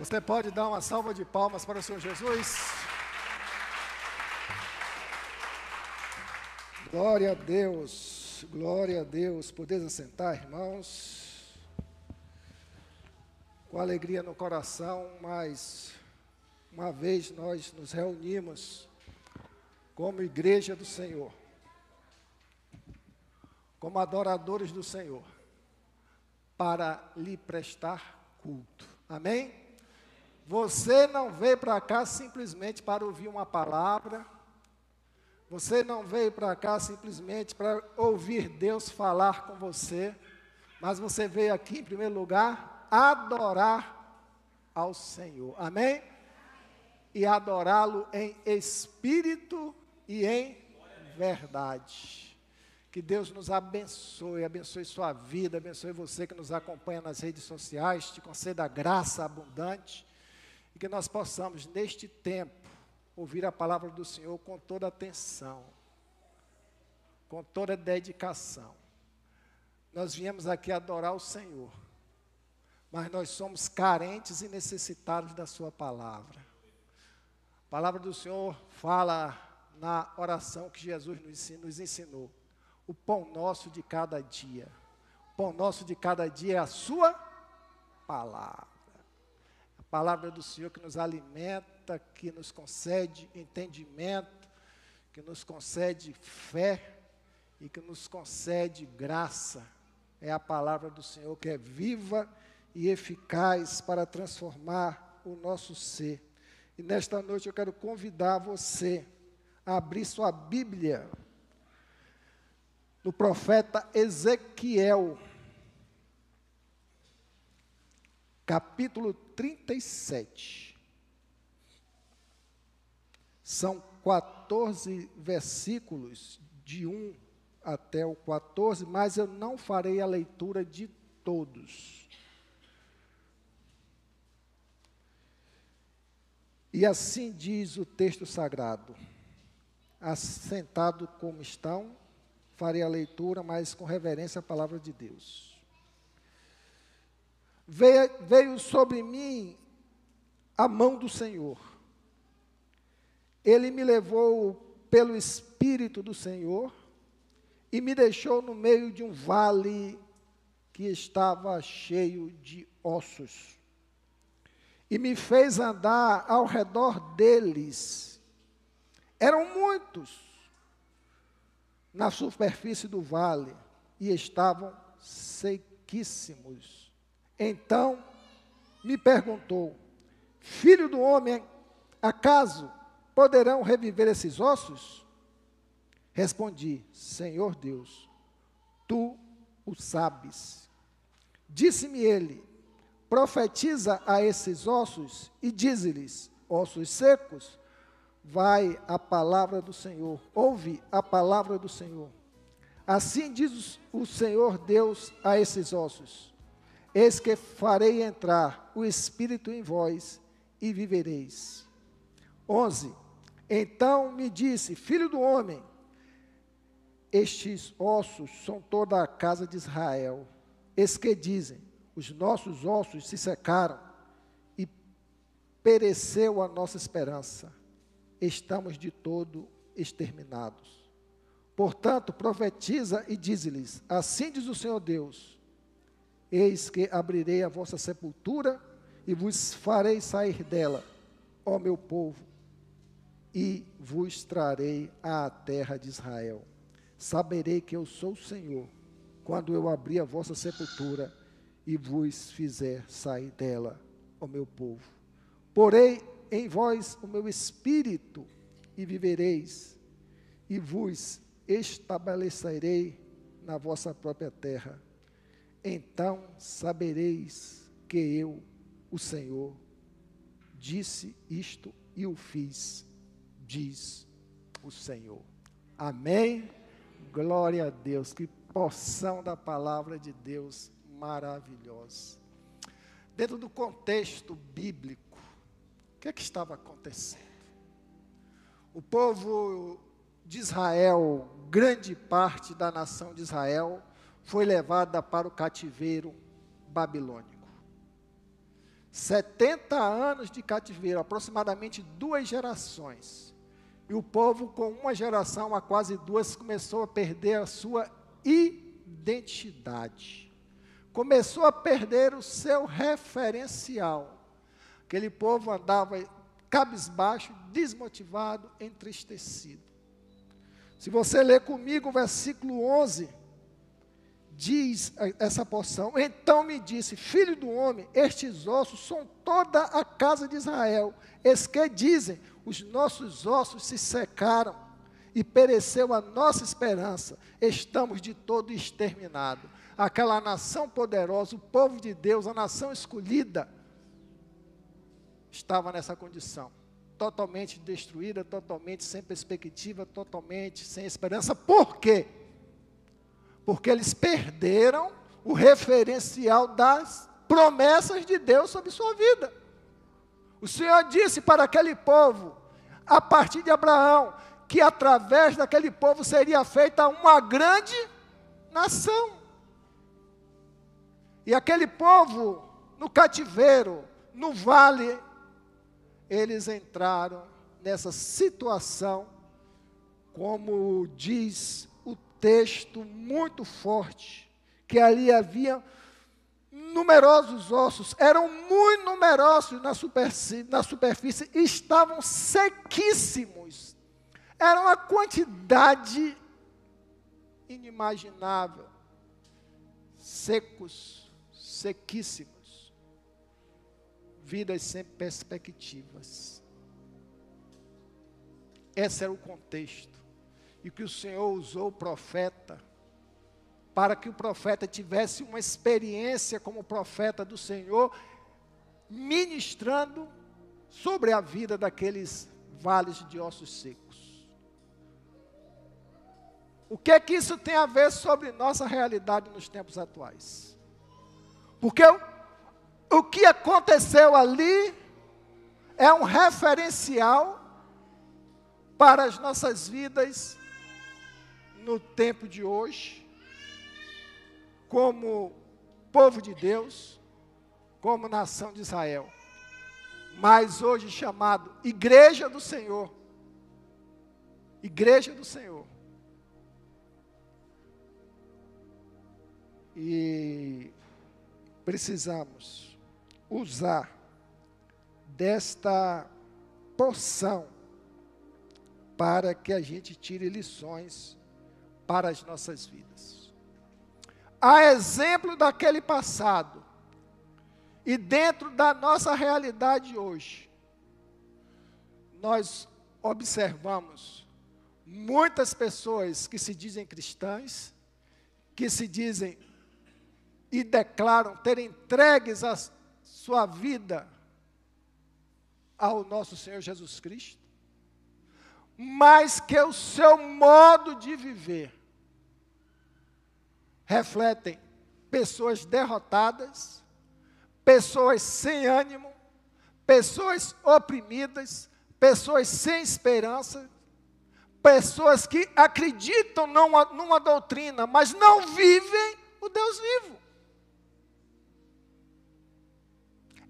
Você pode dar uma salva de palmas para o Senhor Jesus? Glória a Deus, glória a Deus. Podeis assentar, irmãos. Com alegria no coração, mais uma vez nós nos reunimos como igreja do Senhor, como adoradores do Senhor, para lhe prestar culto. Amém? Você não veio para cá simplesmente para ouvir uma palavra. Você não veio para cá simplesmente para ouvir Deus falar com você. Mas você veio aqui, em primeiro lugar, adorar ao Senhor. Amém? E adorá-lo em espírito e em verdade. Que Deus nos abençoe, abençoe sua vida, abençoe você que nos acompanha nas redes sociais, te conceda graça abundante que nós possamos, neste tempo, ouvir a palavra do Senhor com toda atenção, com toda dedicação. Nós viemos aqui adorar o Senhor, mas nós somos carentes e necessitados da Sua palavra. A palavra do Senhor fala na oração que Jesus nos ensinou: o pão nosso de cada dia. O pão nosso de cada dia é a Sua palavra palavra do Senhor que nos alimenta, que nos concede entendimento, que nos concede fé e que nos concede graça. É a palavra do Senhor que é viva e eficaz para transformar o nosso ser. E nesta noite eu quero convidar você a abrir sua Bíblia no profeta Ezequiel capítulo 37. São 14 versículos, de 1 até o 14, mas eu não farei a leitura de todos. E assim diz o texto sagrado: Assentado como estão, farei a leitura, mas com reverência à palavra de Deus veio, veio sobre mim a mão do Senhor. Ele me levou pelo Espírito do Senhor e me deixou no meio de um vale que estava cheio de ossos. E me fez andar ao redor deles. Eram muitos na superfície do vale e estavam sequíssimos. Então me perguntou: Filho do homem, acaso poderão reviver esses ossos? Respondi: Senhor Deus, tu o sabes. Disse-me ele: Profetiza a esses ossos e dize-lhes: Ossos secos, vai a palavra do Senhor, ouve a palavra do Senhor. Assim diz o Senhor Deus a esses ossos: Eis que farei entrar o Espírito em vós e vivereis. 11. Então me disse: Filho do homem, estes ossos são toda a casa de Israel. Eis que dizem: Os nossos ossos se secaram e pereceu a nossa esperança. Estamos de todo exterminados. Portanto, profetiza e diz-lhes: Assim diz o Senhor Deus Eis que abrirei a vossa sepultura e vos farei sair dela, ó meu povo, e vos trarei à terra de Israel. Saberei que eu sou o Senhor, quando eu abrir a vossa sepultura e vos fizer sair dela, ó meu povo. Porei em vós o meu espírito e vivereis, e vos estabelecerei na vossa própria terra então sabereis que eu, o Senhor, disse isto e o fiz, diz o Senhor. Amém? Glória a Deus, que porção da palavra de Deus maravilhosa. Dentro do contexto bíblico, o que é que estava acontecendo? O povo de Israel, grande parte da nação de Israel, foi levada para o cativeiro babilônico. 70 anos de cativeiro, aproximadamente duas gerações. E o povo, com uma geração a quase duas, começou a perder a sua identidade. Começou a perder o seu referencial. Aquele povo andava cabisbaixo, desmotivado, entristecido. Se você ler comigo o versículo 11, diz essa porção: Então me disse, filho do homem, estes ossos são toda a casa de Israel. Es que dizem: os nossos ossos se secaram e pereceu a nossa esperança, estamos de todo exterminados. Aquela nação poderosa, o povo de Deus, a nação escolhida, estava nessa condição totalmente destruída, totalmente sem perspectiva, totalmente sem esperança. Por quê? Porque eles perderam o referencial das promessas de Deus sobre sua vida. O Senhor disse para aquele povo, a partir de Abraão, que através daquele povo seria feita uma grande nação. E aquele povo, no cativeiro, no vale eles entraram nessa situação, como diz texto muito forte, que ali havia numerosos ossos, eram muito numerosos na superfície, na superfície e estavam sequíssimos. Era uma quantidade inimaginável, secos, sequíssimos vidas sem perspectivas. Esse era o contexto. E que o Senhor usou o profeta para que o profeta tivesse uma experiência como profeta do Senhor, ministrando sobre a vida daqueles vales de ossos secos. O que é que isso tem a ver sobre nossa realidade nos tempos atuais? Porque o que aconteceu ali é um referencial para as nossas vidas no tempo de hoje, como povo de Deus, como nação de Israel, mas hoje chamado Igreja do Senhor. Igreja do Senhor. E precisamos usar desta porção para que a gente tire lições para as nossas vidas. A exemplo daquele passado e dentro da nossa realidade hoje, nós observamos muitas pessoas que se dizem cristãs, que se dizem e declaram ter entregues as sua vida ao nosso Senhor Jesus Cristo, mas que o seu modo de viver refletem pessoas derrotadas, pessoas sem ânimo, pessoas oprimidas, pessoas sem esperança, pessoas que acreditam numa, numa doutrina, mas não vivem o Deus vivo.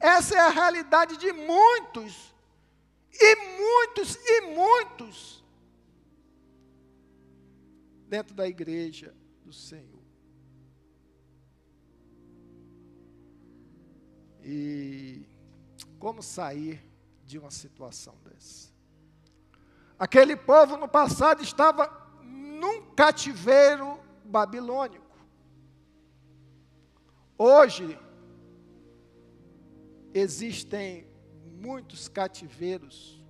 Essa é a realidade de muitos, e muitos, e muitos, dentro da igreja do Senhor. E como sair de uma situação dessa? Aquele povo no passado estava num cativeiro babilônico. Hoje, existem muitos cativeiros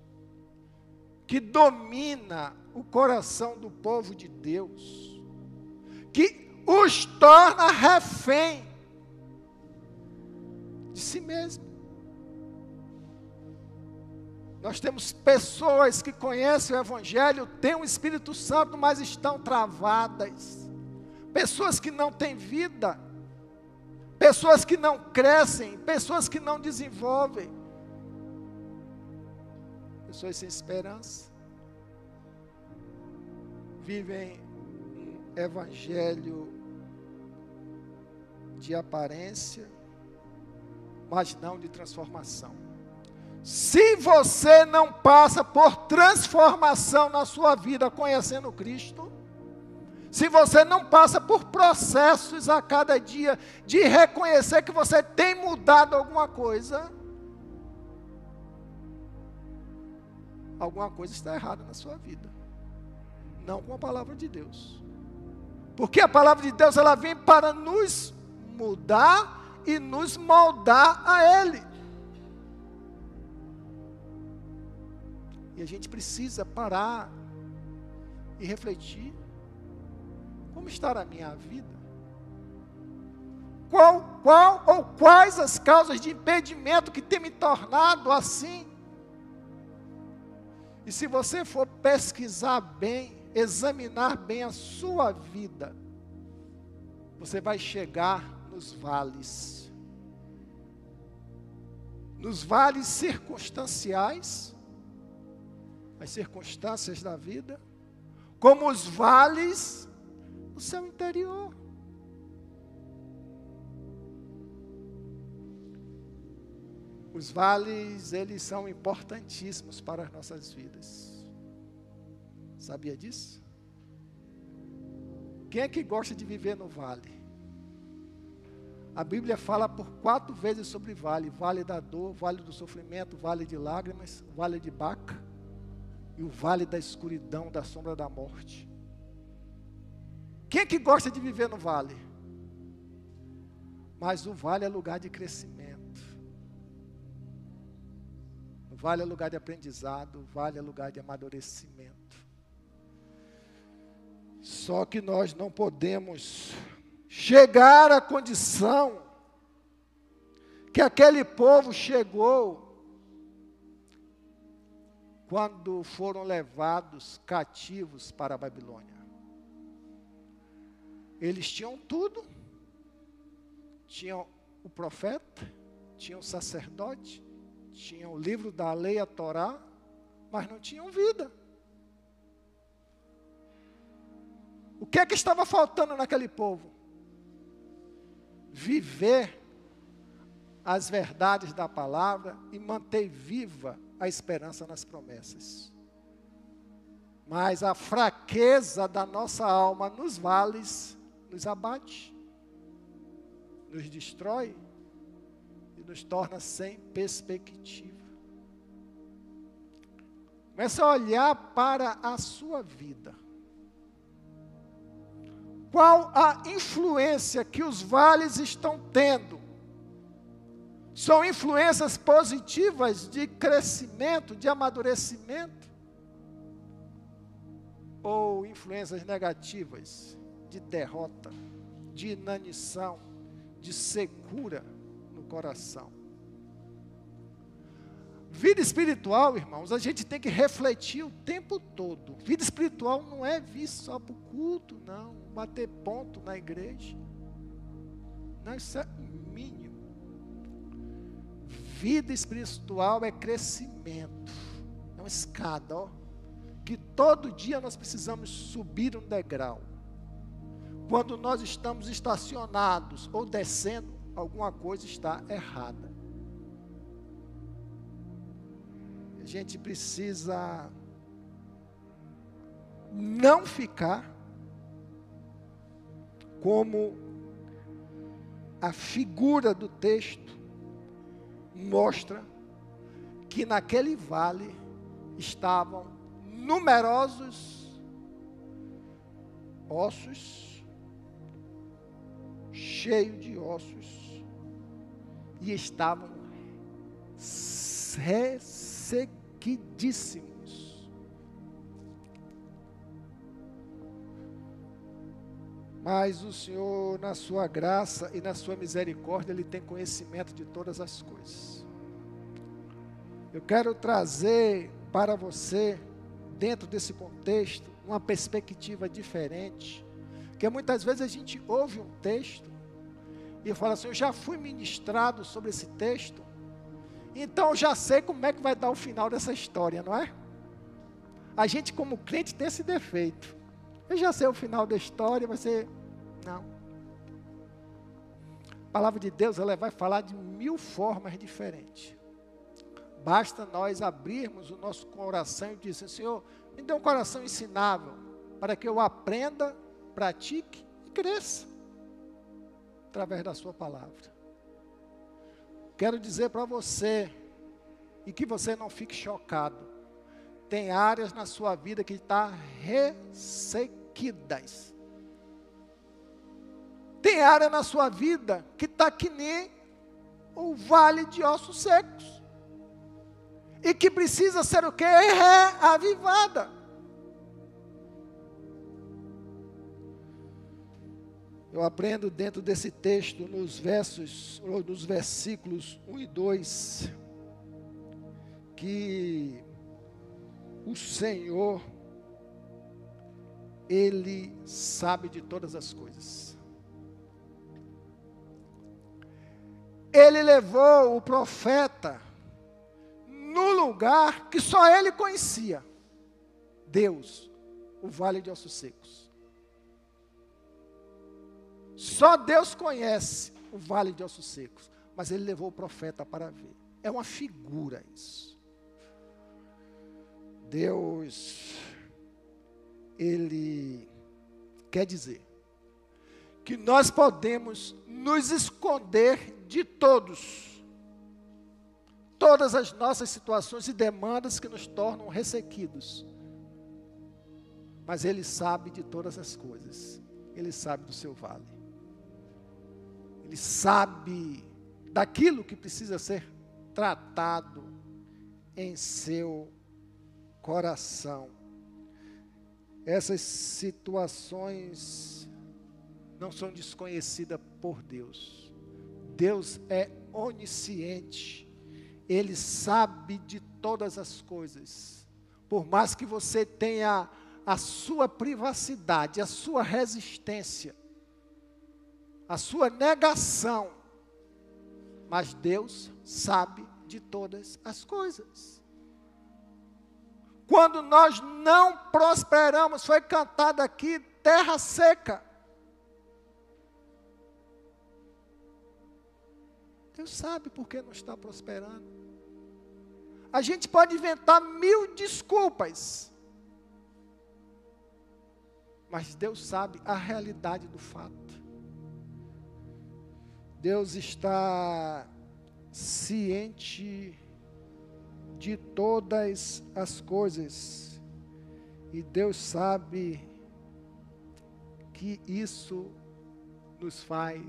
que domina o coração do povo de Deus, que os torna refém de si mesmo. Nós temos pessoas que conhecem o Evangelho, têm o Espírito Santo, mas estão travadas. Pessoas que não têm vida pessoas que não crescem, pessoas que não desenvolvem, pessoas sem esperança, vivem um evangelho de aparência, mas não de transformação. Se você não passa por transformação na sua vida conhecendo Cristo, se você não passa por processos a cada dia de reconhecer que você tem mudado alguma coisa, alguma coisa está errada na sua vida. Não com a palavra de Deus. Porque a palavra de Deus ela vem para nos mudar e nos moldar a Ele. E a gente precisa parar e refletir: como está a minha vida? Qual, qual ou quais as causas de impedimento que tem me tornado assim? E se você for pesquisar bem, examinar bem a sua vida, você vai chegar nos vales. Nos vales circunstanciais, as circunstâncias da vida, como os vales do seu interior. Os vales, eles são importantíssimos para as nossas vidas. Sabia disso? Quem é que gosta de viver no vale? A Bíblia fala por quatro vezes sobre vale: vale da dor, vale do sofrimento, vale de lágrimas, vale de Baca e o vale da escuridão, da sombra da morte. Quem é que gosta de viver no vale? Mas o vale é lugar de crescimento. O vale é lugar de aprendizado, o vale é lugar de amadurecimento. Só que nós não podemos chegar à condição que aquele povo chegou quando foram levados cativos para a Babilônia. Eles tinham tudo, tinham o profeta, tinham o sacerdote, tinham o livro da lei, a Torá, mas não tinham vida. O que é que estava faltando naquele povo? Viver as verdades da palavra e manter viva a esperança nas promessas. Mas a fraqueza da nossa alma nos vales nos abate, nos destrói e nos torna sem perspectiva. Comece a olhar para a sua vida. Qual a influência que os vales estão tendo? São influências positivas de crescimento, de amadurecimento? Ou influências negativas de derrota, de inanição, de secura no coração? Vida espiritual, irmãos, a gente tem que refletir o tempo todo. Vida espiritual não é vir só para o culto, não. Bater ponto na igreja. Não, isso é mínimo. Vida espiritual é crescimento. É uma escada, ó. Que todo dia nós precisamos subir um degrau. Quando nós estamos estacionados ou descendo, alguma coisa está errada. Gente precisa não ficar como a figura do texto mostra que naquele vale estavam numerosos ossos, cheio de ossos, e estavam ressequidíssimos. Mas o Senhor, na sua graça e na sua misericórdia, Ele tem conhecimento de todas as coisas. Eu quero trazer para você, dentro desse contexto, uma perspectiva diferente. Porque muitas vezes a gente ouve um texto e fala assim: Eu já fui ministrado sobre esse texto, então já sei como é que vai dar o final dessa história, não é? A gente, como crente, tem esse defeito. Eu já sei o final da história, vai ser. Não. A palavra de Deus ela vai falar de mil formas diferentes. Basta nós abrirmos o nosso coração e dizer, Senhor, me dê um coração ensinável, para que eu aprenda, pratique e cresça através da sua palavra. Quero dizer para você, e que você não fique chocado, tem áreas na sua vida que estão tá ressequidas. Tem área na sua vida que está que nem o vale de ossos secos. E que precisa ser o que? Reavivada. Eu aprendo dentro desse texto, nos versos, ou nos versículos 1 e 2, que o Senhor, Ele sabe de todas as coisas. Ele levou o profeta no lugar que só ele conhecia. Deus, o vale de ossos secos. Só Deus conhece o vale de ossos secos, mas ele levou o profeta para ver. É uma figura isso. Deus, ele quer dizer que nós podemos nos esconder de todos, todas as nossas situações e demandas que nos tornam ressequidos. Mas Ele sabe de todas as coisas, Ele sabe do seu vale. Ele sabe daquilo que precisa ser tratado em seu coração. Essas situações não são desconhecidas por Deus. Deus é onisciente. Ele sabe de todas as coisas. Por mais que você tenha a sua privacidade, a sua resistência, a sua negação. Mas Deus sabe de todas as coisas. Quando nós não prosperamos, foi cantado aqui terra seca. Deus sabe por que não está prosperando. A gente pode inventar mil desculpas, mas Deus sabe a realidade do fato. Deus está ciente de todas as coisas. E Deus sabe que isso nos faz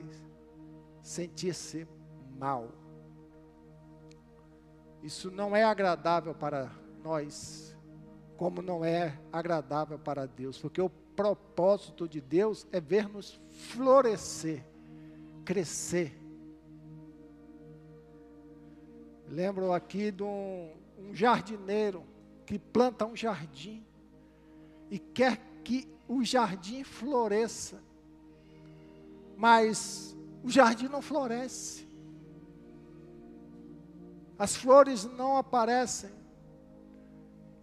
sentir-se mal. Isso não é agradável para nós, como não é agradável para Deus, porque o propósito de Deus é ver-nos florescer crescer. Lembro aqui de um, um jardineiro que planta um jardim e quer que o jardim floresça, mas o jardim não floresce, as flores não aparecem,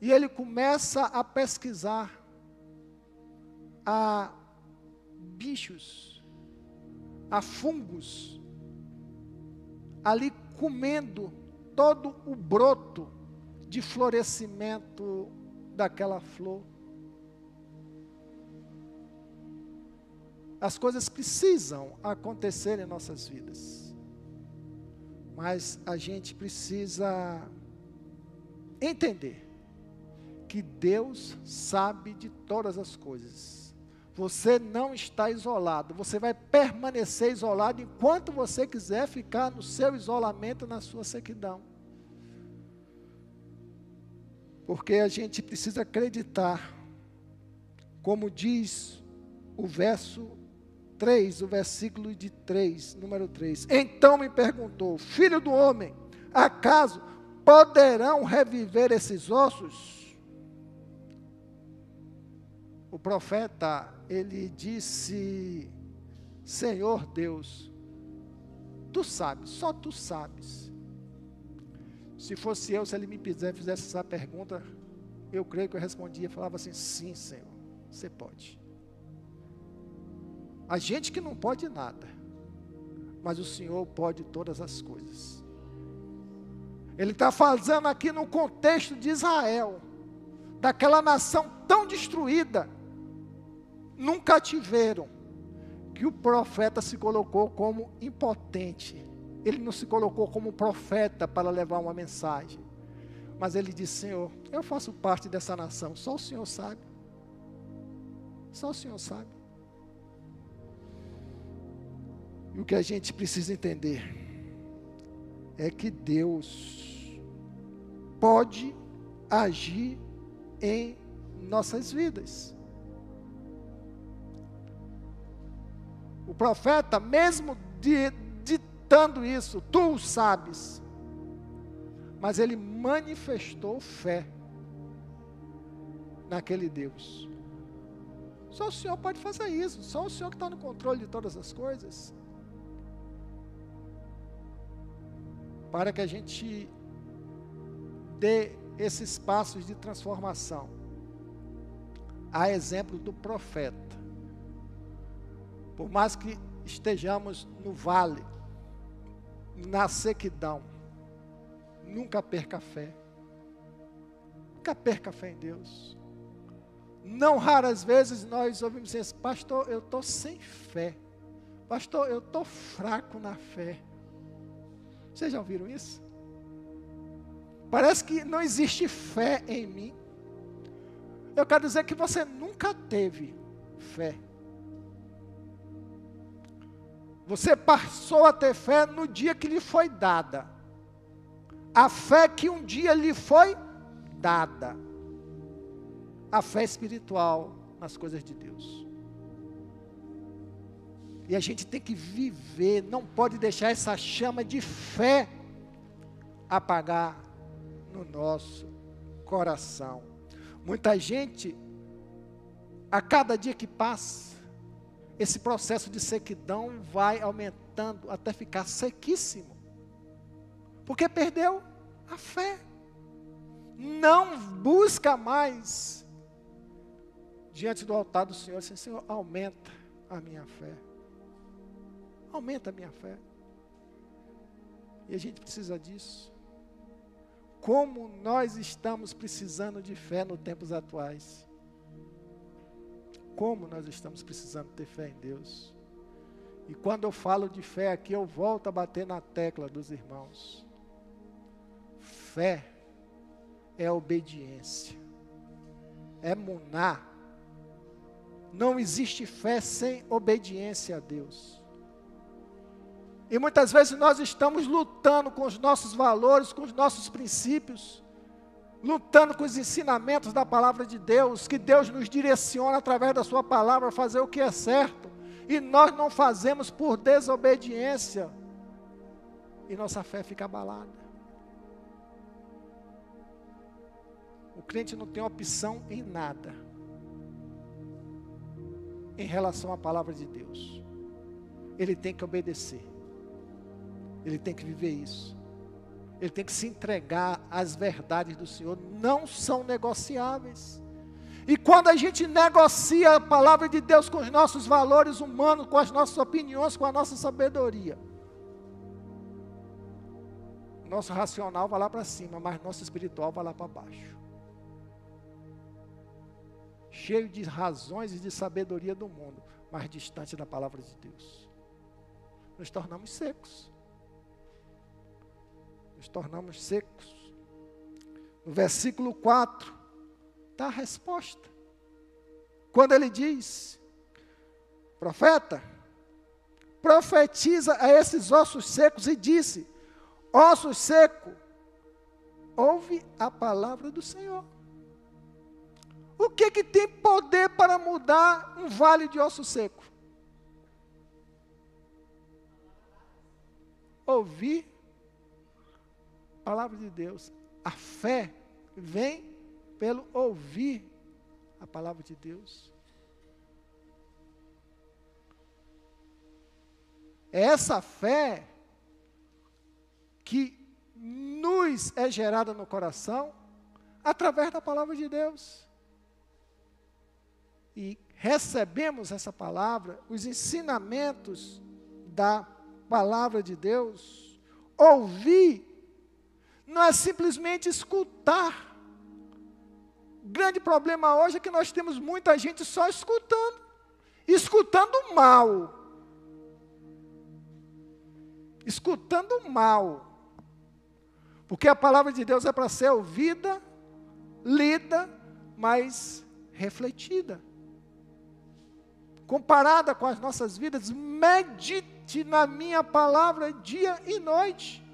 e ele começa a pesquisar a bichos a fungos, ali comendo todo o broto de florescimento daquela flor. As coisas precisam acontecer em nossas vidas, mas a gente precisa entender que Deus sabe de todas as coisas você não está isolado, você vai permanecer isolado enquanto você quiser ficar no seu isolamento, na sua sequidão. Porque a gente precisa acreditar, como diz o verso 3, o versículo de 3, número 3. Então me perguntou: Filho do homem, acaso poderão reviver esses ossos? O profeta ele disse: Senhor Deus, tu sabes, só tu sabes. Se fosse eu, se ele me fizesse essa pergunta, eu creio que eu respondia, falava assim: sim, Senhor, você pode. A gente que não pode nada, mas o Senhor pode todas as coisas. Ele está fazendo aqui no contexto de Israel, daquela nação tão destruída, num cativeiro, que o profeta se colocou como impotente. Ele não se colocou como profeta para levar uma mensagem. Mas ele disse: Senhor, eu faço parte dessa nação, só o Senhor sabe. Só o Senhor sabe. E o que a gente precisa entender é que Deus pode agir em nossas vidas. O profeta, mesmo ditando isso, tu o sabes, mas ele manifestou fé naquele Deus. Só o Senhor pode fazer isso, só o Senhor que está no controle de todas as coisas. para que a gente dê esses passos de transformação. A exemplo do profeta. Por mais que estejamos no vale, na sequidão, nunca perca a fé. Nunca perca a fé em Deus. Não raras vezes nós ouvimos isso, pastor, eu estou sem fé. Pastor, eu estou fraco na fé. Vocês já ouviram isso? Parece que não existe fé em mim. Eu quero dizer que você nunca teve fé. Você passou a ter fé no dia que lhe foi dada. A fé que um dia lhe foi dada. A fé espiritual nas coisas de Deus. E a gente tem que viver, não pode deixar essa chama de fé apagar no nosso coração. Muita gente, a cada dia que passa, esse processo de sequidão vai aumentando até ficar sequíssimo. Porque perdeu a fé. Não busca mais diante do altar do Senhor, assim, Senhor, aumenta a minha fé. Aumenta a minha fé. E a gente precisa disso. Como nós estamos precisando de fé nos tempos atuais. Como nós estamos precisando ter fé em Deus. E quando eu falo de fé aqui, eu volto a bater na tecla dos irmãos. Fé é obediência, é munar. Não existe fé sem obediência a Deus. E muitas vezes nós estamos lutando com os nossos valores, com os nossos princípios, lutando com os ensinamentos da palavra de Deus, que Deus nos direciona através da Sua palavra a fazer o que é certo, e nós não fazemos por desobediência, e nossa fé fica abalada. O crente não tem opção em nada em relação à palavra de Deus, ele tem que obedecer. Ele tem que viver isso. Ele tem que se entregar às verdades do Senhor, não são negociáveis. E quando a gente negocia a palavra de Deus com os nossos valores humanos, com as nossas opiniões, com a nossa sabedoria, nosso racional vai lá para cima, mas nosso espiritual vai lá para baixo. Cheio de razões e de sabedoria do mundo, mas distante da palavra de Deus. Nos tornamos secos nos tornamos secos. No versículo 4, está a resposta. Quando ele diz, profeta, profetiza a esses ossos secos e disse: Ossos secos, ouve a palavra do Senhor. O que, que tem poder para mudar um vale de osso seco? Ouvir palavra de Deus. A fé vem pelo ouvir a palavra de Deus. É essa fé que nos é gerada no coração através da palavra de Deus. E recebemos essa palavra, os ensinamentos da palavra de Deus, ouvir, não é simplesmente escutar. Grande problema hoje é que nós temos muita gente só escutando, escutando mal. Escutando mal. Porque a palavra de Deus é para ser ouvida, lida, mas refletida. Comparada com as nossas vidas, medite na minha palavra dia e noite.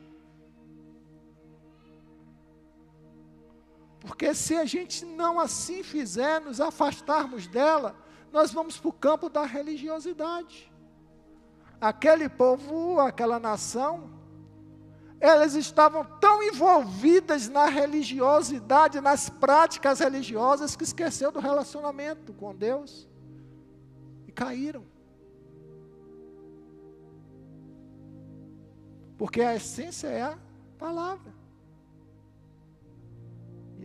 Porque se a gente não assim fizer, nos afastarmos dela, nós vamos para o campo da religiosidade. Aquele povo, aquela nação, elas estavam tão envolvidas na religiosidade, nas práticas religiosas, que esqueceu do relacionamento com Deus e caíram. Porque a essência é a palavra.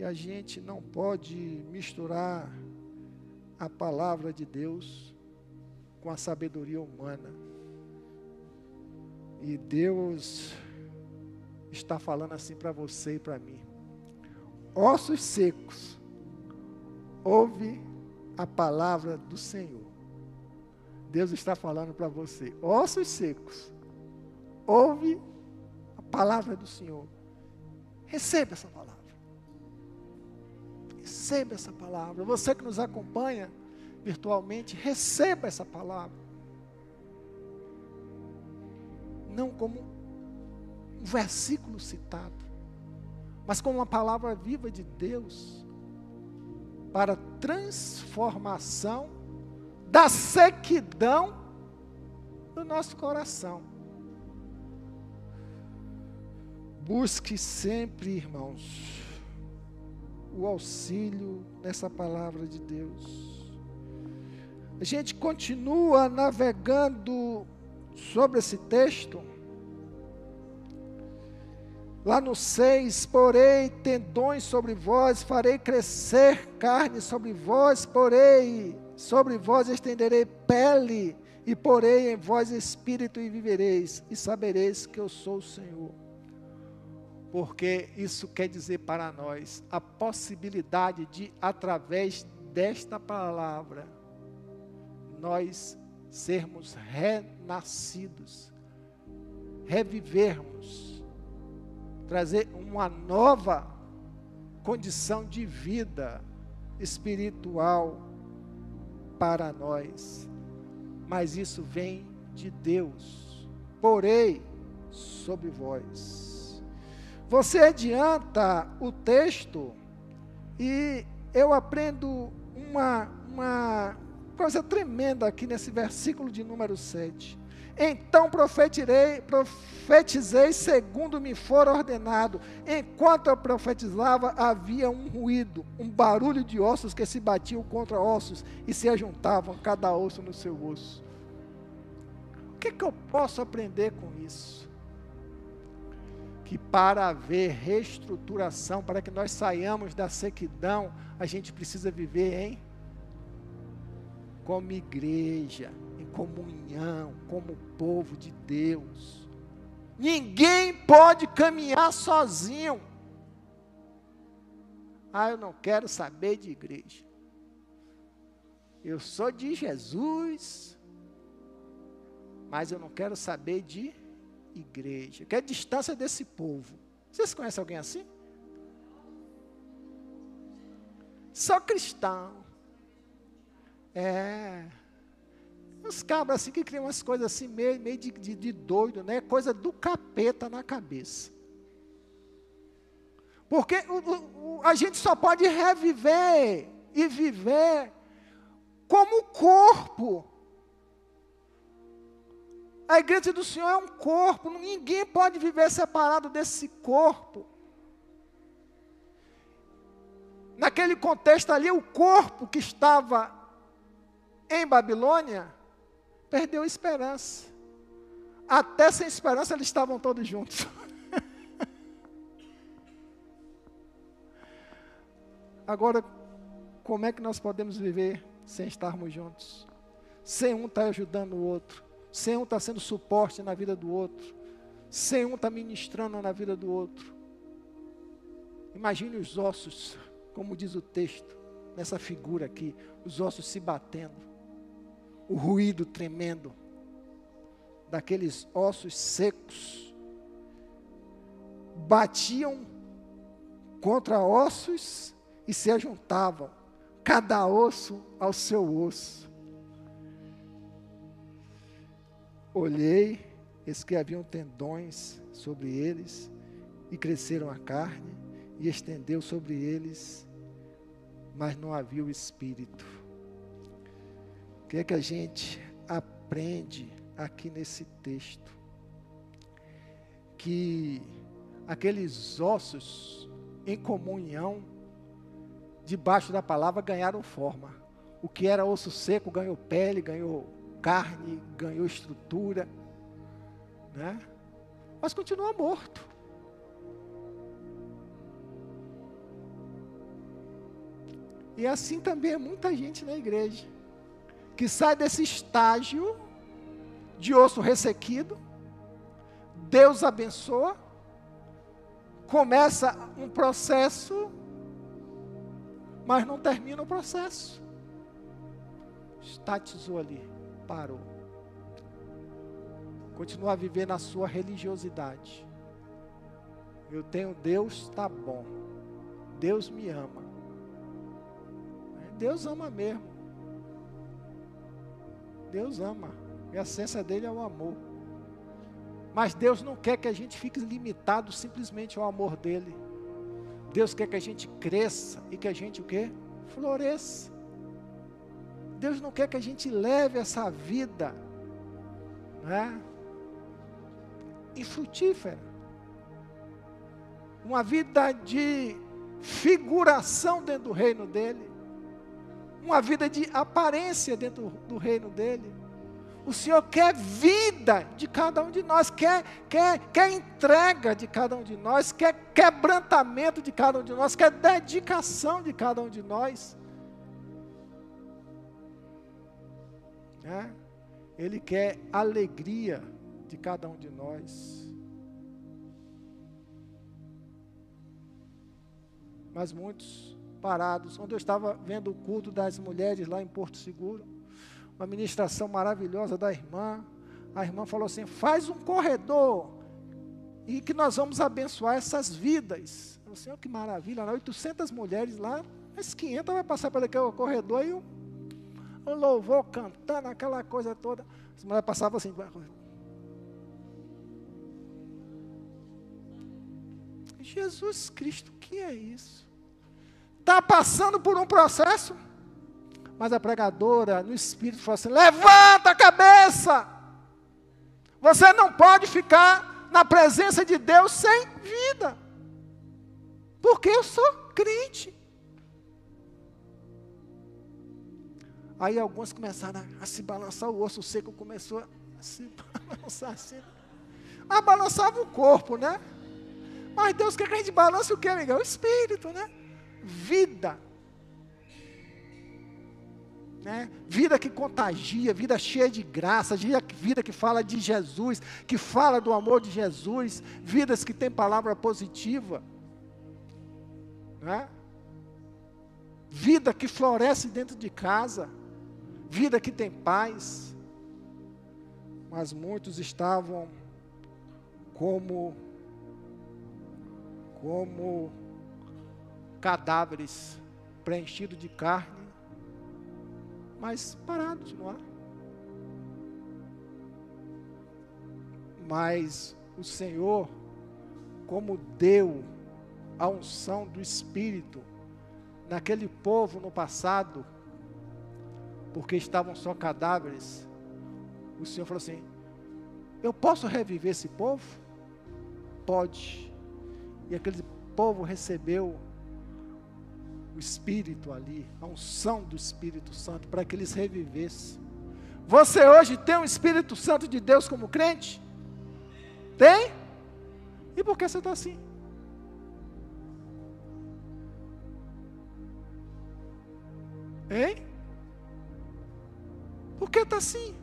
E a gente não pode misturar a palavra de Deus com a sabedoria humana. E Deus está falando assim para você e para mim. Ossos secos, ouve a palavra do Senhor. Deus está falando para você. Ossos secos, ouve a palavra do Senhor. Receba essa palavra. Receba essa palavra. Você que nos acompanha virtualmente, receba essa palavra. Não como um versículo citado, mas como uma palavra viva de Deus para transformação da sequidão do nosso coração. Busque sempre, irmãos, o auxílio nessa palavra de Deus. A gente continua navegando sobre esse texto Lá no 6, porei tendões sobre vós, farei crescer carne sobre vós, porei sobre vós estenderei pele, e porei em vós espírito e vivereis, e sabereis que eu sou o Senhor. Porque isso quer dizer para nós a possibilidade de, através desta palavra, nós sermos renascidos, revivermos trazer uma nova condição de vida espiritual para nós. Mas isso vem de Deus. Porém, sobre vós. Você adianta o texto e eu aprendo uma, uma coisa tremenda aqui nesse versículo de número 7. Então profetirei, profetizei segundo me for ordenado. Enquanto eu profetizava, havia um ruído, um barulho de ossos que se batiam contra ossos e se ajuntavam, cada osso no seu osso. O que, que eu posso aprender com isso? Que para haver reestruturação, para que nós saiamos da sequidão, a gente precisa viver em como igreja comunhão, como povo de Deus. Ninguém pode caminhar sozinho. Ah, eu não quero saber de igreja. Eu sou de Jesus, mas eu não quero saber de igreja. Quer distância desse povo. Vocês conhecem alguém assim? Só cristão. É. Uns cabras assim que criam umas coisas assim, meio, meio de, de, de doido, né? Coisa do capeta na cabeça. Porque o, o, a gente só pode reviver e viver como corpo. A igreja do Senhor é um corpo, ninguém pode viver separado desse corpo. Naquele contexto ali, o corpo que estava em Babilônia perdeu esperança. Até sem esperança eles estavam todos juntos. Agora, como é que nós podemos viver sem estarmos juntos? Sem um estar tá ajudando o outro, sem um está sendo suporte na vida do outro, sem um está ministrando na vida do outro. Imagine os ossos, como diz o texto, nessa figura aqui, os ossos se batendo, o ruído tremendo, daqueles ossos secos, batiam contra ossos e se ajuntavam, cada osso ao seu osso. Olhei, eis que haviam tendões sobre eles, e cresceram a carne, e estendeu sobre eles, mas não havia o espírito. O que é que a gente aprende aqui nesse texto? Que aqueles ossos em comunhão, debaixo da palavra, ganharam forma. O que era osso seco ganhou pele, ganhou carne, ganhou estrutura, né? mas continua morto. E assim também é muita gente na igreja que sai desse estágio de osso ressequido, Deus abençoa, começa um processo, mas não termina o processo. Estatizou ali, parou. Continua a viver na sua religiosidade. Eu tenho Deus, está bom. Deus me ama. Deus ama mesmo. Deus ama. E a essência dele é o amor. Mas Deus não quer que a gente fique limitado simplesmente ao amor dele. Deus quer que a gente cresça e que a gente o quê? Floresça. Deus não quer que a gente leve essa vida, né? Infrutífera. Uma vida de figuração dentro do reino dele. Uma vida de aparência dentro do reino dele. O Senhor quer vida de cada um de nós, quer, quer, quer entrega de cada um de nós, quer quebrantamento de cada um de nós, quer dedicação de cada um de nós. É? Ele quer alegria de cada um de nós. Mas muitos parados. Onde eu estava vendo o culto das mulheres lá em Porto Seguro uma ministração maravilhosa da irmã. A irmã falou assim: faz um corredor e que nós vamos abençoar essas vidas. Eu falei, que maravilha, 800 mulheres lá, mas 500 vai passar pelo corredor e o, o louvor cantando, aquela coisa toda. As mulheres passavam assim. Jesus Cristo, o que é isso? Está passando por um processo? Mas a pregadora, no espírito, falou assim: levanta a cabeça. Você não pode ficar na presença de Deus sem vida. Porque eu sou crente. Aí alguns começaram a, se balançar, o osso seco começou a se balançar assim. Ah, balançava o corpo, né? Mas Deus quer que a gente balance o que, amiga? O espírito, né? Vida né? Vida que contagia, vida cheia de graça, vida que fala de Jesus, que fala do amor de Jesus, vidas que têm palavra positiva, né? vida que floresce dentro de casa, vida que tem paz. Mas muitos estavam como como cadáveres preenchidos de carne mas parados no ar. Mas o Senhor, como deu a unção do Espírito naquele povo no passado, porque estavam só cadáveres, o Senhor falou assim: Eu posso reviver esse povo? Pode. E aquele povo recebeu o Espírito ali, a unção do Espírito Santo, para que eles revivessem. Você hoje tem o Espírito Santo de Deus como crente? Tem? E por que você está assim? Hein? Por que está assim?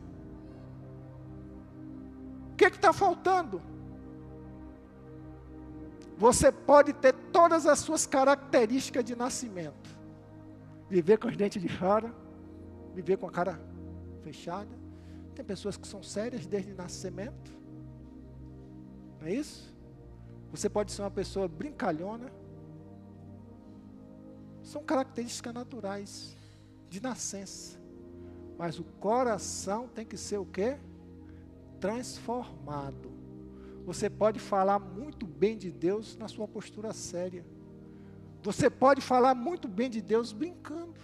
está faltando? Você pode ter todas as suas características de nascimento. Viver com os dentes de fora, viver com a cara fechada. Tem pessoas que são sérias desde o nascimento. Não é isso? Você pode ser uma pessoa brincalhona. São características naturais de nascença. Mas o coração tem que ser o quê? Transformado. Você pode falar muito bem de Deus na sua postura séria. Você pode falar muito bem de Deus brincando.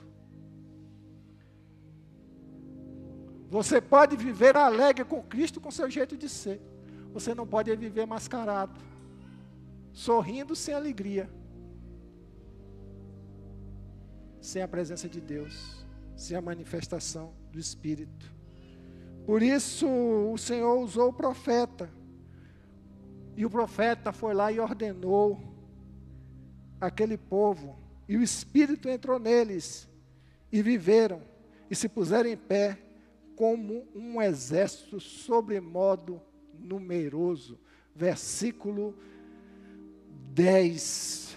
Você pode viver alegre com Cristo com seu jeito de ser. Você não pode viver mascarado, sorrindo sem alegria, sem a presença de Deus, sem a manifestação do Espírito. Por isso o Senhor usou o profeta. E o profeta foi lá e ordenou aquele povo. E o Espírito entrou neles. E viveram. E se puseram em pé como um exército sobremodo numeroso. Versículo 10.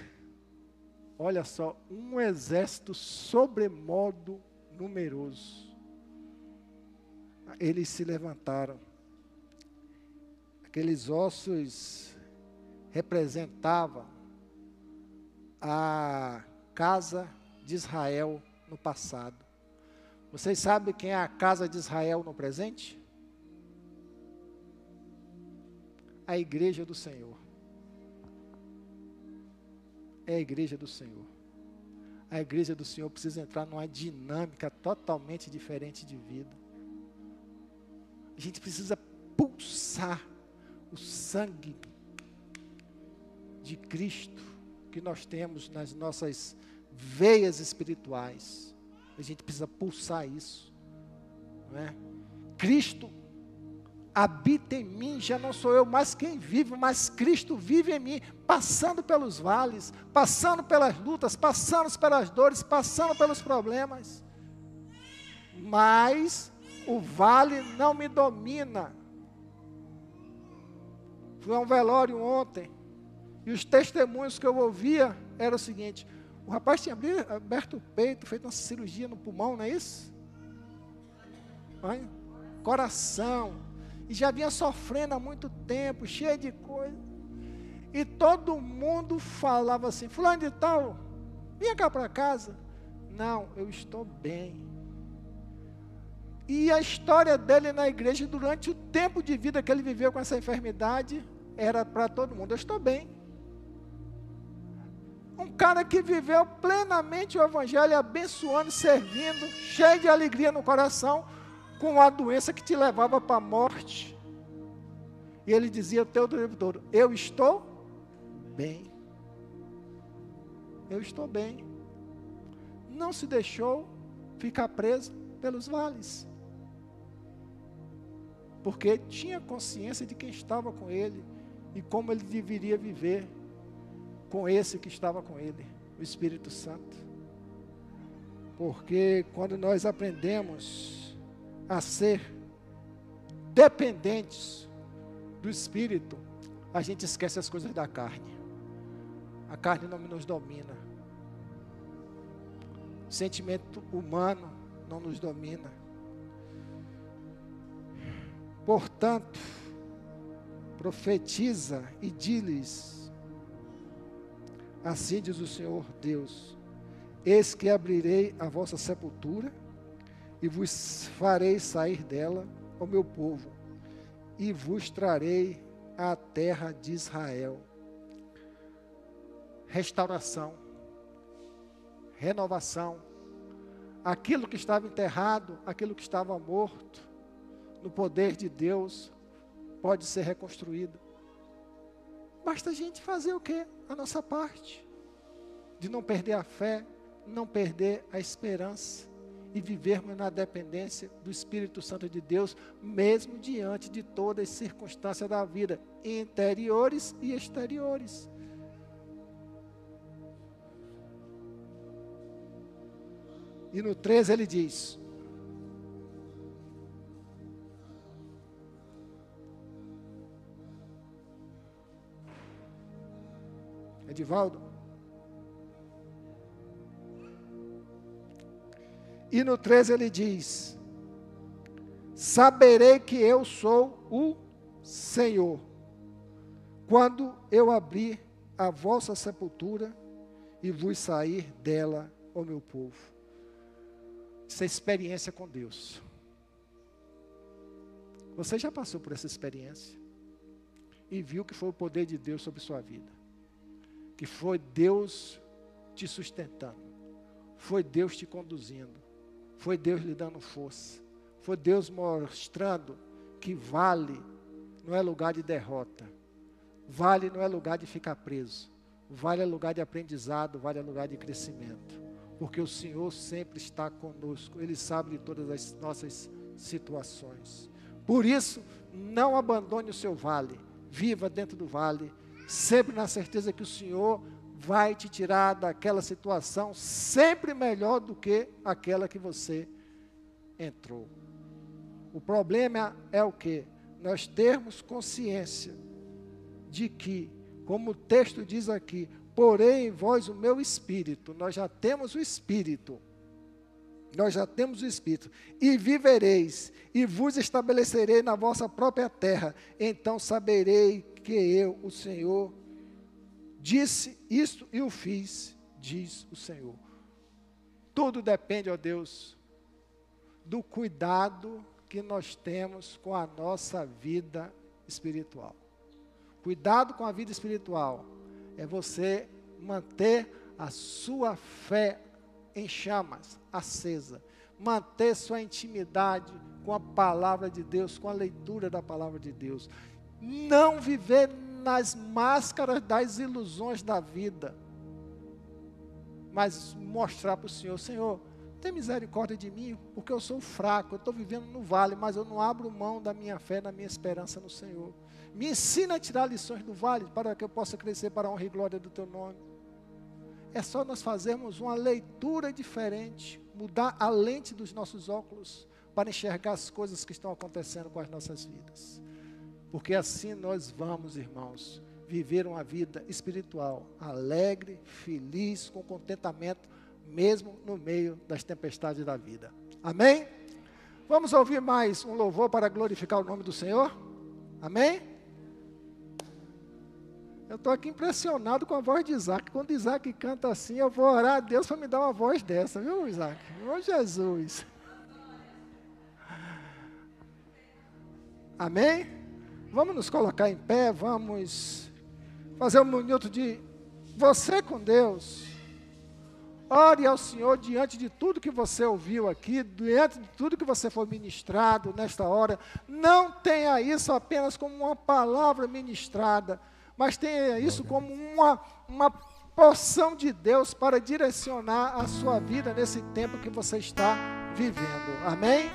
Olha só, um exército sobremodo numeroso. Eles se levantaram. Aqueles ossos representavam a casa de Israel no passado. Vocês sabem quem é a casa de Israel no presente? A igreja do Senhor. É a igreja do Senhor. A igreja do Senhor precisa entrar numa dinâmica totalmente diferente de vida. A gente precisa pulsar o sangue de Cristo que nós temos nas nossas veias espirituais. A gente precisa pulsar isso. Não é? Cristo habita em mim, já não sou eu mais quem vive, mas Cristo vive em mim, passando pelos vales, passando pelas lutas, passando pelas dores, passando pelos problemas. Mas o vale não me domina. Fui a um velório ontem, e os testemunhos que eu ouvia eram o seguinte: o rapaz tinha aberto o peito, feito uma cirurgia no pulmão, não é isso? Coração. E já vinha sofrendo há muito tempo, cheio de coisa. E todo mundo falava assim: Fulano de Tal, vinha cá para casa. Não, eu estou bem. E a história dele na igreja, durante o tempo de vida que ele viveu com essa enfermidade, era para todo mundo: Eu estou bem. Um cara que viveu plenamente o Evangelho, abençoando, servindo, cheio de alegria no coração, com a doença que te levava para a morte. E ele dizia o teu todo: Eu estou bem. Eu estou bem. Não se deixou ficar preso pelos vales. Porque tinha consciência de quem estava com ele e como ele deveria viver com esse que estava com ele, o Espírito Santo. Porque quando nós aprendemos a ser dependentes do Espírito, a gente esquece as coisas da carne. A carne não nos domina. O sentimento humano não nos domina. Portanto, profetiza e diz Assim diz o Senhor Deus: Eis que abrirei a vossa sepultura e vos farei sair dela, o meu povo, e vos trarei à terra de Israel. Restauração, renovação, aquilo que estava enterrado, aquilo que estava morto, no poder de Deus, pode ser reconstruído. Basta a gente fazer o quê? A nossa parte. De não perder a fé, não perder a esperança e vivermos na dependência do Espírito Santo de Deus, mesmo diante de todas as circunstâncias da vida, interiores e exteriores. E no 13 ele diz: Edivaldo? E no 13 ele diz: Saberei que eu sou o Senhor, quando eu abrir a vossa sepultura e vos sair dela, ó meu povo. Isso é experiência com Deus. Você já passou por essa experiência e viu que foi o poder de Deus sobre sua vida, que foi Deus te sustentando, foi Deus te conduzindo, foi Deus lhe dando força, foi Deus mostrando que vale não é lugar de derrota, vale não é lugar de ficar preso, vale é lugar de aprendizado, vale é lugar de crescimento, porque o Senhor sempre está conosco, Ele sabe de todas as nossas situações. Por isso, não abandone o seu vale, viva dentro do vale, sempre na certeza que o Senhor vai te tirar daquela situação sempre melhor do que aquela que você entrou. O problema é o que? Nós termos consciência de que, como o texto diz aqui, porém em vós o meu espírito, nós já temos o espírito. Nós já temos o Espírito, e vivereis, e vos estabelecerei na vossa própria terra, então saberei que eu, o Senhor, disse isto e o fiz, diz o Senhor. Tudo depende, ó Deus, do cuidado que nós temos com a nossa vida espiritual. Cuidado com a vida espiritual é você manter a sua fé em chamas, acesa. Manter sua intimidade com a palavra de Deus, com a leitura da palavra de Deus. Não viver nas máscaras das ilusões da vida, mas mostrar para o Senhor: Senhor, tem misericórdia de mim, porque eu sou fraco, eu estou vivendo no vale, mas eu não abro mão da minha fé, da minha esperança no Senhor. Me ensina a tirar lições do vale, para que eu possa crescer para a honra e glória do Teu nome. É só nós fazermos uma leitura diferente, mudar a lente dos nossos óculos para enxergar as coisas que estão acontecendo com as nossas vidas. Porque assim nós vamos, irmãos, viver uma vida espiritual alegre, feliz, com contentamento, mesmo no meio das tempestades da vida. Amém? Vamos ouvir mais um louvor para glorificar o nome do Senhor? Amém? Eu estou aqui impressionado com a voz de Isaac. Quando Isaac canta assim, eu vou orar a Deus para me dar uma voz dessa, viu, Isaac? Ô Jesus. Amém? Vamos nos colocar em pé, vamos fazer um minuto de você com Deus. Ore ao Senhor diante de tudo que você ouviu aqui, diante de tudo que você foi ministrado nesta hora. Não tenha isso apenas como uma palavra ministrada mas tenha isso como uma, uma porção de Deus para direcionar a sua vida nesse tempo que você está vivendo. Amém?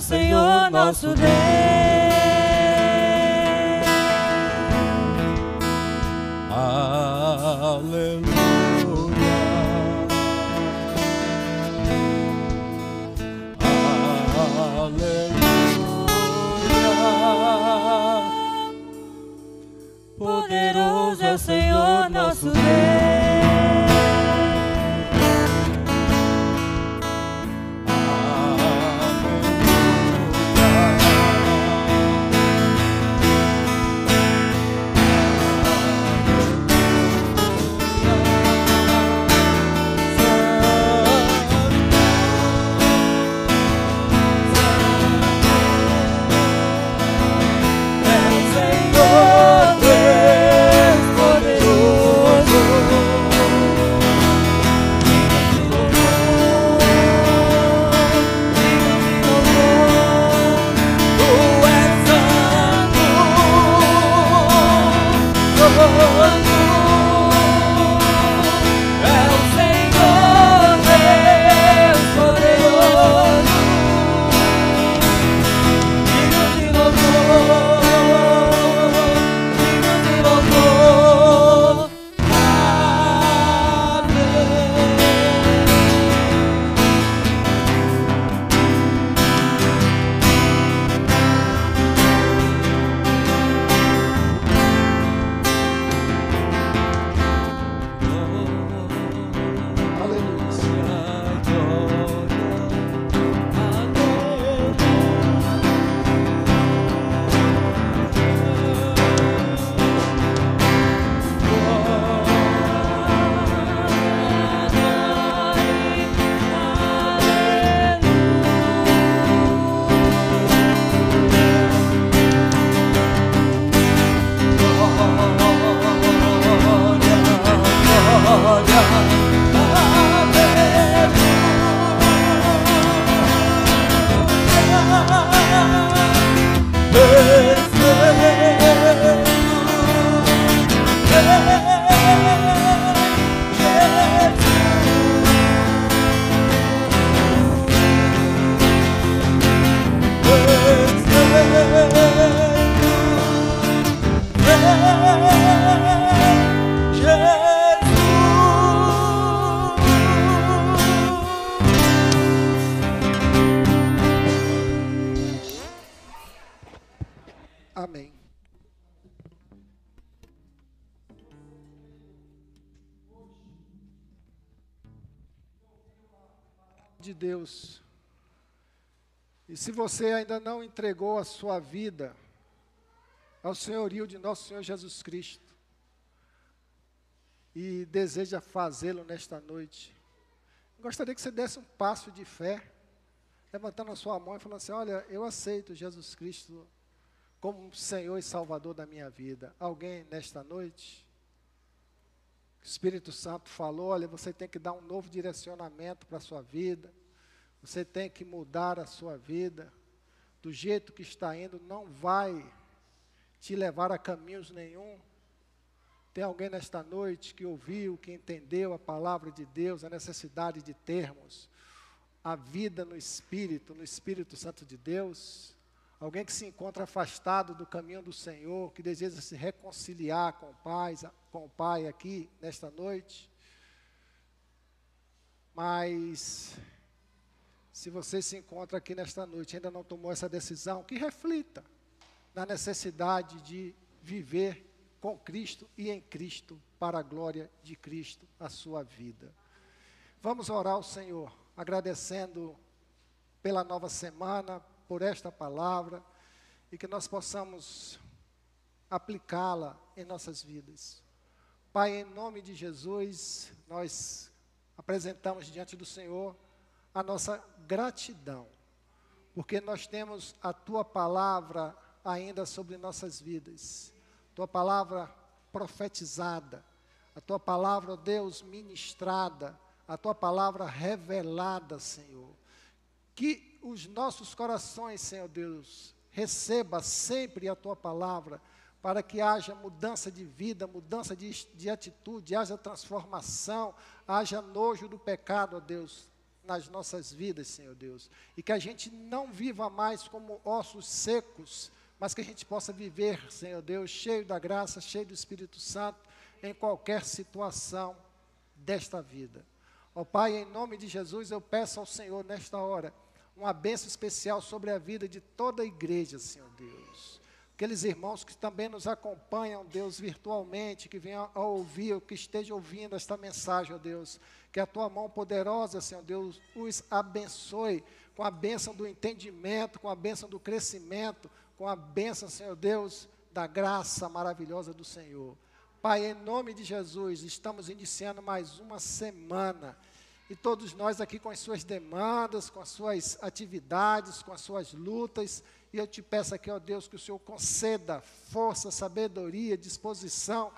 Senhor nosso Deus. Você ainda não entregou a sua vida ao senhorio de nosso Senhor Jesus Cristo e deseja fazê-lo nesta noite, gostaria que você desse um passo de fé, levantando a sua mão e falando assim: Olha, eu aceito Jesus Cristo como Senhor e Salvador da minha vida. Alguém nesta noite? O Espírito Santo falou: olha, você tem que dar um novo direcionamento para a sua vida. Você tem que mudar a sua vida. Do jeito que está indo, não vai te levar a caminhos nenhum. Tem alguém nesta noite que ouviu, que entendeu a palavra de Deus, a necessidade de termos a vida no Espírito, no Espírito Santo de Deus? Alguém que se encontra afastado do caminho do Senhor, que deseja se reconciliar com o Pai, com o Pai aqui nesta noite? Mas se você se encontra aqui nesta noite e ainda não tomou essa decisão, que reflita na necessidade de viver com Cristo e em Cristo, para a glória de Cristo, a sua vida. Vamos orar ao Senhor, agradecendo pela nova semana, por esta palavra, e que nós possamos aplicá-la em nossas vidas. Pai, em nome de Jesus, nós apresentamos diante do Senhor a nossa gratidão, porque nós temos a tua palavra ainda sobre nossas vidas, tua palavra profetizada, a tua palavra, ó Deus, ministrada, a tua palavra revelada, Senhor. Que os nossos corações, Senhor Deus, receba sempre a tua palavra, para que haja mudança de vida, mudança de, de atitude, haja transformação, haja nojo do pecado, ó Deus, nas nossas vidas, Senhor Deus. E que a gente não viva mais como ossos secos, mas que a gente possa viver, Senhor Deus, cheio da graça, cheio do Espírito Santo, em qualquer situação desta vida. Ó Pai, em nome de Jesus, eu peço ao Senhor nesta hora uma bênção especial sobre a vida de toda a igreja, Senhor Deus. aqueles irmãos que também nos acompanham, Deus, virtualmente, que venham a ouvir, ou que estejam ouvindo esta mensagem, ó Deus. Que a tua mão poderosa, Senhor Deus, os abençoe com a bênção do entendimento, com a bênção do crescimento, com a bênção, Senhor Deus, da graça maravilhosa do Senhor. Pai, em nome de Jesus, estamos iniciando mais uma semana. E todos nós aqui com as suas demandas, com as suas atividades, com as suas lutas, e eu te peço aqui, ó Deus, que o Senhor conceda força, sabedoria, disposição,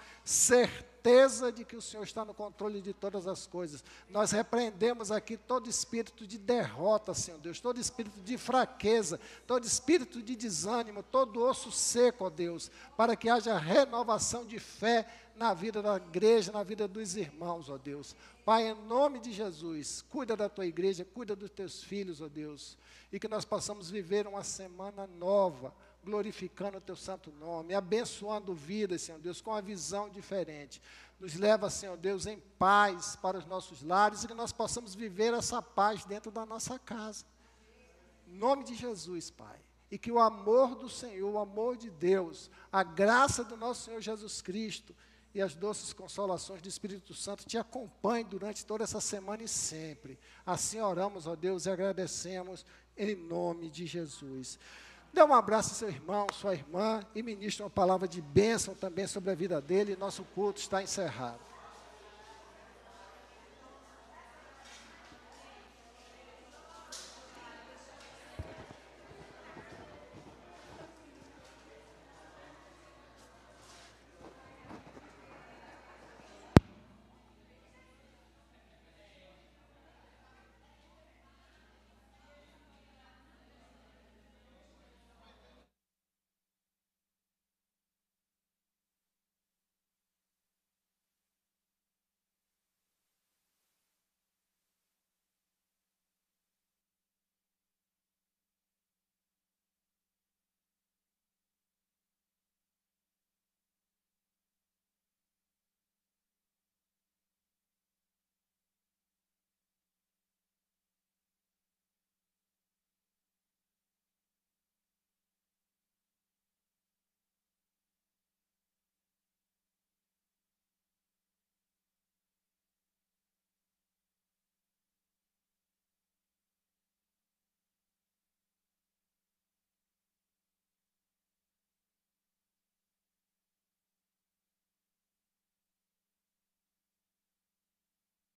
certeza de que o Senhor está no controle de todas as coisas. Nós repreendemos aqui todo espírito de derrota, Senhor Deus, todo espírito de fraqueza, todo espírito de desânimo, todo osso seco, ó Deus, para que haja renovação de fé na vida da igreja, na vida dos irmãos, ó Deus. Pai, em nome de Jesus, cuida da tua igreja, cuida dos teus filhos, ó Deus e que nós possamos viver uma semana nova, glorificando o teu santo nome, abençoando vidas, Senhor Deus, com uma visão diferente. Nos leva, Senhor Deus, em paz para os nossos lares e que nós possamos viver essa paz dentro da nossa casa. Em nome de Jesus, Pai. E que o amor do Senhor, o amor de Deus, a graça do nosso Senhor Jesus Cristo e as doces consolações do Espírito Santo te acompanhem durante toda essa semana e sempre. Assim oramos, ó Deus, e agradecemos em nome de Jesus. Dê um abraço ao seu irmão, sua irmã, e ministre uma palavra de bênção também sobre a vida dele. Nosso culto está encerrado.